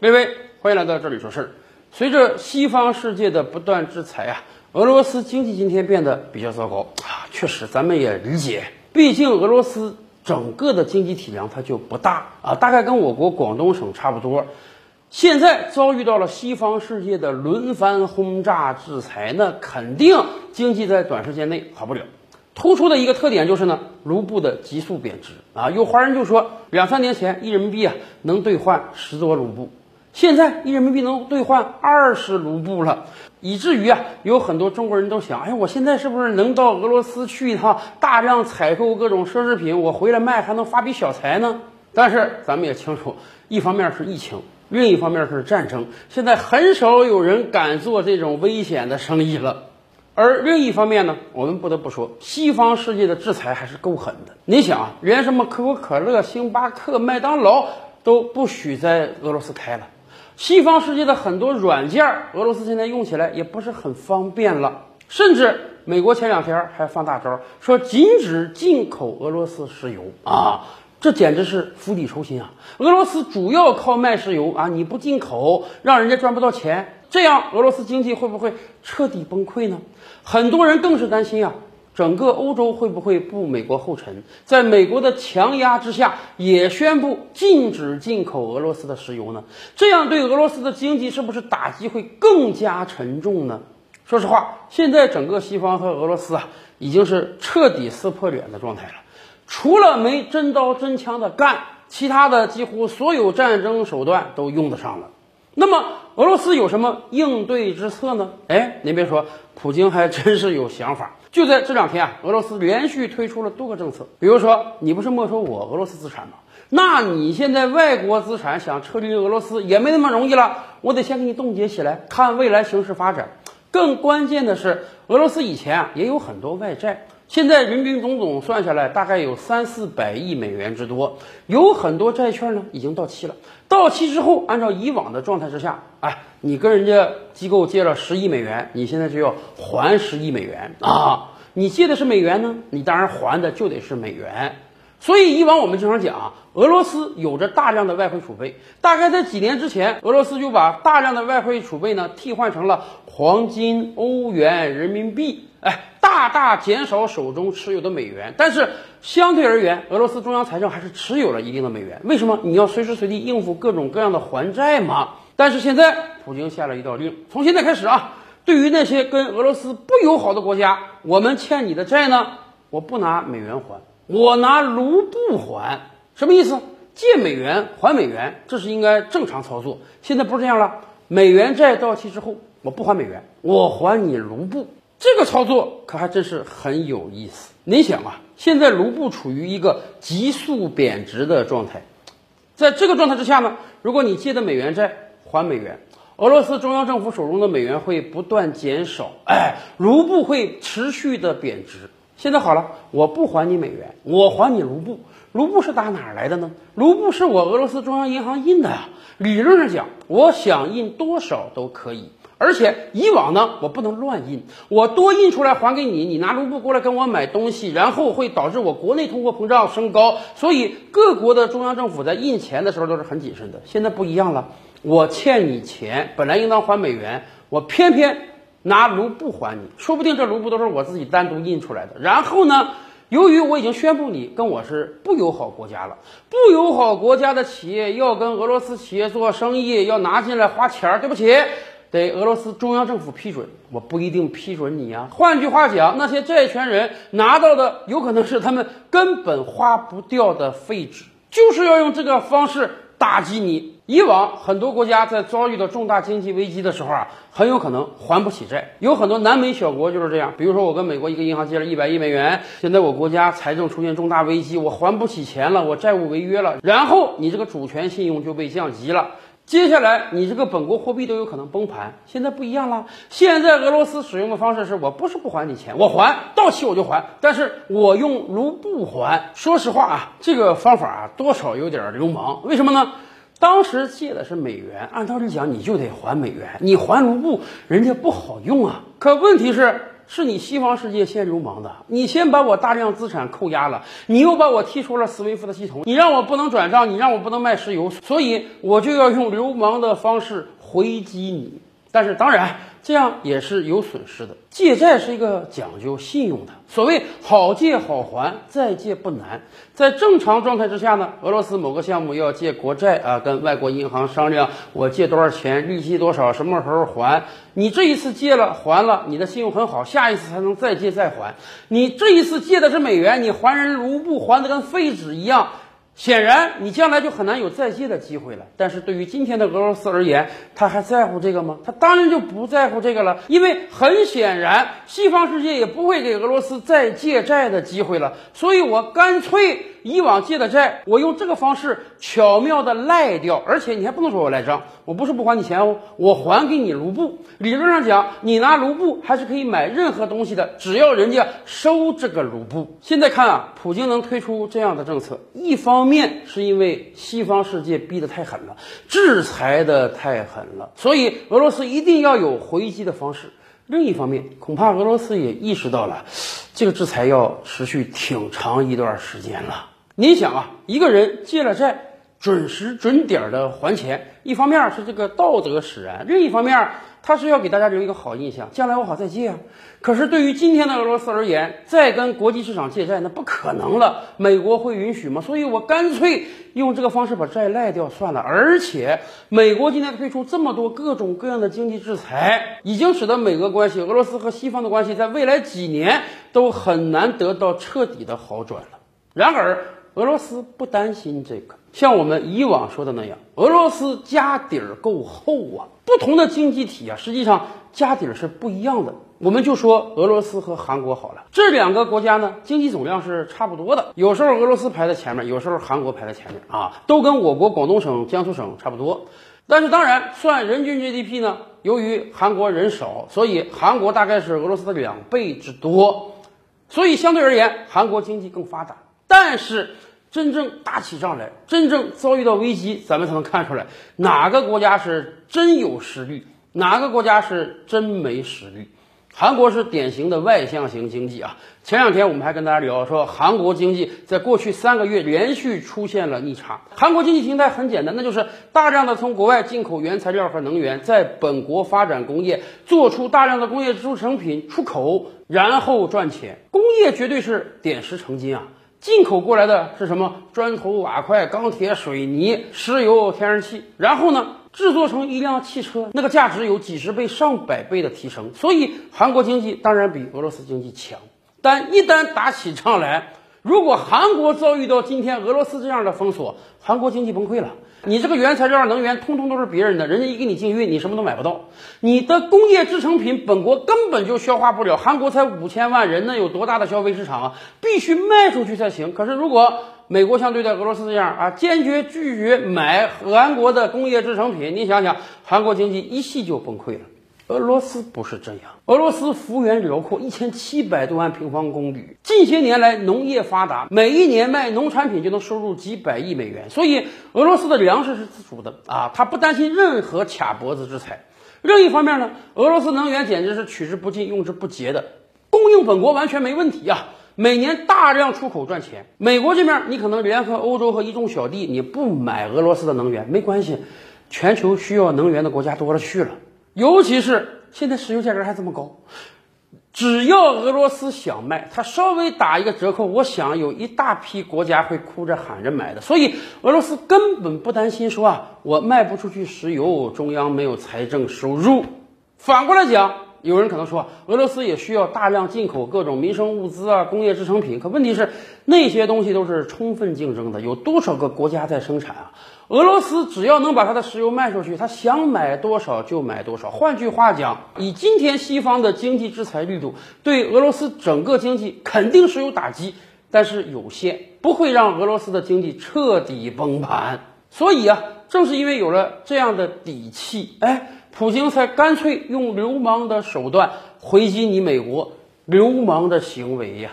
微微，欢迎来到这里说事儿。随着西方世界的不断制裁啊，俄罗斯经济今天变得比较糟糕啊。确实，咱们也理解，毕竟俄罗斯整个的经济体量它就不大啊，大概跟我国广东省差不多。现在遭遇到了西方世界的轮番轰炸制裁，那肯定经济在短时间内好不了。突出的一个特点就是呢，卢布的急速贬值啊。有华人就说，两三年前一人民币啊能兑换十多卢布，现在一人民币能兑换二十卢布了，以至于啊，有很多中国人都想，哎，我现在是不是能到俄罗斯去一趟，大量采购各种奢侈品，我回来卖还能发笔小财呢？但是咱们也清楚，一方面是疫情。另一方面是战争，现在很少有人敢做这种危险的生意了。而另一方面呢，我们不得不说，西方世界的制裁还是够狠的。你想啊，连什么可口可乐、星巴克、麦当劳都不许在俄罗斯开了。西方世界的很多软件，俄罗斯现在用起来也不是很方便了。甚至美国前两天还放大招，说禁止进口俄罗斯石油啊。这简直是釜底抽薪啊！俄罗斯主要靠卖石油啊，你不进口，让人家赚不到钱，这样俄罗斯经济会不会彻底崩溃呢？很多人更是担心啊，整个欧洲会不会步美国后尘，在美国的强压之下，也宣布禁止进口俄罗斯的石油呢？这样对俄罗斯的经济是不是打击会更加沉重呢？说实话，现在整个西方和俄罗斯啊，已经是彻底撕破脸的状态了。除了没真刀真枪的干，其他的几乎所有战争手段都用得上了。那么俄罗斯有什么应对之策呢？哎，您别说，普京还真是有想法。就在这两天啊，俄罗斯连续推出了多个政策，比如说，你不是没收我俄罗斯资产吗？那你现在外国资产想撤离俄罗斯也没那么容易了，我得先给你冻结起来，看未来形势发展。更关键的是，俄罗斯以前啊也有很多外债。现在林林总总算下来，大概有三四百亿美元之多，有很多债券呢已经到期了。到期之后，按照以往的状态之下，哎，你跟人家机构借了十亿美元，你现在就要还十亿美元啊！你借的是美元呢，你当然还的就得是美元。所以以往我们经常讲，俄罗斯有着大量的外汇储备，大概在几年之前，俄罗斯就把大量的外汇储备呢替换成了黄金、欧元、人民币。哎，大大减少手中持有的美元，但是相对而言，俄罗斯中央财政还是持有了一定的美元。为什么？你要随时随地应付各种各样的还债嘛。但是现在，普京下了一道令，从现在开始啊，对于那些跟俄罗斯不友好的国家，我们欠你的债呢，我不拿美元还，我拿卢布还。什么意思？借美元还美元，这是应该正常操作。现在不是这样了，美元债到期之后，我不还美元，我还你卢布。这个操作可还真是很有意思。您想啊，现在卢布处于一个急速贬值的状态，在这个状态之下呢，如果你借的美元债还美元，俄罗斯中央政府手中的美元会不断减少，哎，卢布会持续的贬值。现在好了，我不还你美元，我还你卢布。卢布是打哪儿来的呢？卢布是我俄罗斯中央银行印的呀。理论上讲，我想印多少都可以。而且以往呢，我不能乱印，我多印出来还给你，你拿卢布过来跟我买东西，然后会导致我国内通货膨胀升高。所以各国的中央政府在印钱的时候都是很谨慎的。现在不一样了，我欠你钱，本来应当还美元，我偏偏拿卢布还你，说不定这卢布都是我自己单独印出来的。然后呢，由于我已经宣布你跟我是不友好国家了，不友好国家的企业要跟俄罗斯企业做生意，要拿进来花钱儿，对不起。得俄罗斯中央政府批准，我不一定批准你呀。换句话讲，那些债权人拿到的有可能是他们根本花不掉的废纸，就是要用这个方式打击你。以往很多国家在遭遇到重大经济危机的时候啊，很有可能还不起债。有很多南美小国就是这样。比如说，我跟美国一个银行借了一百亿美元，现在我国家财政出现重大危机，我还不起钱了，我债务违约了，然后你这个主权信用就被降级了。接下来，你这个本国货币都有可能崩盘。现在不一样了，现在俄罗斯使用的方式是我不是不还你钱，我还到期我就还，但是我用卢布还。说实话啊，这个方法啊多少有点流氓。为什么呢？当时借的是美元，按道理讲你就得还美元，你还卢布人家不好用啊。可问题是，是你西方世界先流氓的，你先把我大量资产扣押了，你又把我踢出了 SWIFT 的系统，你让我不能转账，你让我不能卖石油，所以我就要用流氓的方式回击你。但是当然，这样也是有损失的。借债是一个讲究信用的，所谓好借好还，再借不难。在正常状态之下呢，俄罗斯某个项目要借国债啊，跟外国银行商量，我借多少钱，利息多少，什么时候还？你这一次借了还了，你的信用很好，下一次才能再借再还。你这一次借的是美元，你还人卢布还的跟废纸一样。显然，你将来就很难有再借的机会了。但是对于今天的俄罗斯而言，他还在乎这个吗？他当然就不在乎这个了，因为很显然，西方世界也不会给俄罗斯再借债的机会了。所以我干脆以往借的债，我用这个方式巧妙的赖掉，而且你还不能说我赖账，我不是不还你钱哦，我还给你卢布。理论上讲，你拿卢布还是可以买任何东西的，只要人家收这个卢布。现在看啊，普京能推出这样的政策，一方。面是因为西方世界逼得太狠了，制裁的太狠了，所以俄罗斯一定要有回击的方式。另一方面，恐怕俄罗斯也意识到了，这个制裁要持续挺长一段时间了。你想啊，一个人借了债，准时准点的还钱，一方面是这个道德使然，另一方面。他是要给大家留一个好印象，将来我好再借啊。可是对于今天的俄罗斯而言，再跟国际市场借债那不可能了，美国会允许吗？所以我干脆用这个方式把债赖掉算了。而且美国今天推出这么多各种各样的经济制裁，已经使得美俄关系、俄罗斯和西方的关系在未来几年都很难得到彻底的好转了。然而，俄罗斯不担心这个。像我们以往说的那样，俄罗斯家底儿够厚啊。不同的经济体啊，实际上家底儿是不一样的。我们就说俄罗斯和韩国好了，这两个国家呢，经济总量是差不多的。有时候俄罗斯排在前面，有时候韩国排在前面啊，都跟我国广东省、江苏省差不多。但是当然，算人均 GDP 呢，由于韩国人少，所以韩国大概是俄罗斯的两倍之多。所以相对而言，韩国经济更发达。但是。真正打起仗来，真正遭遇到危机，咱们才能看出来哪个国家是真有实力，哪个国家是真没实力。韩国是典型的外向型经济啊。前两天我们还跟大家聊说，韩国经济在过去三个月连续出现了逆差。韩国经济形态很简单，那就是大量的从国外进口原材料和能源，在本国发展工业，做出大量的工业制成品出口，然后赚钱。工业绝对是点石成金啊。进口过来的是什么？砖头、瓦块、钢铁、水泥、石油、天然气，然后呢，制作成一辆汽车，那个价值有几十倍、上百倍的提升。所以韩国经济当然比俄罗斯经济强，但一旦打起仗来，如果韩国遭遇到今天俄罗斯这样的封锁，韩国经济崩溃了。你这个原材料、能源通通都是别人的，人家一给你禁运，你什么都买不到。你的工业制成品本国根本就消化不了，韩国才五千万人，那有多大的消费市场啊？必须卖出去才行。可是如果美国像对待俄罗斯这样啊，坚决拒绝买韩国的工业制成品，你想想，韩国经济一系就崩溃了。俄罗斯不是这样，俄罗斯幅员辽阔，一千七百多万平方公里。近些年来，农业发达，每一年卖农产品就能收入几百亿美元。所以，俄罗斯的粮食是自主的啊，他不担心任何卡脖子制裁。另一方面呢，俄罗斯能源简直是取之不尽、用之不竭的，供应本国完全没问题啊，每年大量出口赚钱。美国这面，你可能联合欧洲和一众小弟，你不买俄罗斯的能源没关系，全球需要能源的国家多了去了。尤其是现在石油价格还这么高，只要俄罗斯想卖，它稍微打一个折扣，我想有一大批国家会哭着喊着买的。所以俄罗斯根本不担心说啊，我卖不出去石油，中央没有财政收入。反过来讲，有人可能说，俄罗斯也需要大量进口各种民生物资啊，工业制成品。可问题是，那些东西都是充分竞争的，有多少个国家在生产啊？俄罗斯只要能把它的石油卖出去，他想买多少就买多少。换句话讲，以今天西方的经济制裁力度，对俄罗斯整个经济肯定是有打击，但是有限，不会让俄罗斯的经济彻底崩盘。所以啊，正是因为有了这样的底气，哎，普京才干脆用流氓的手段回击你美国流氓的行为呀。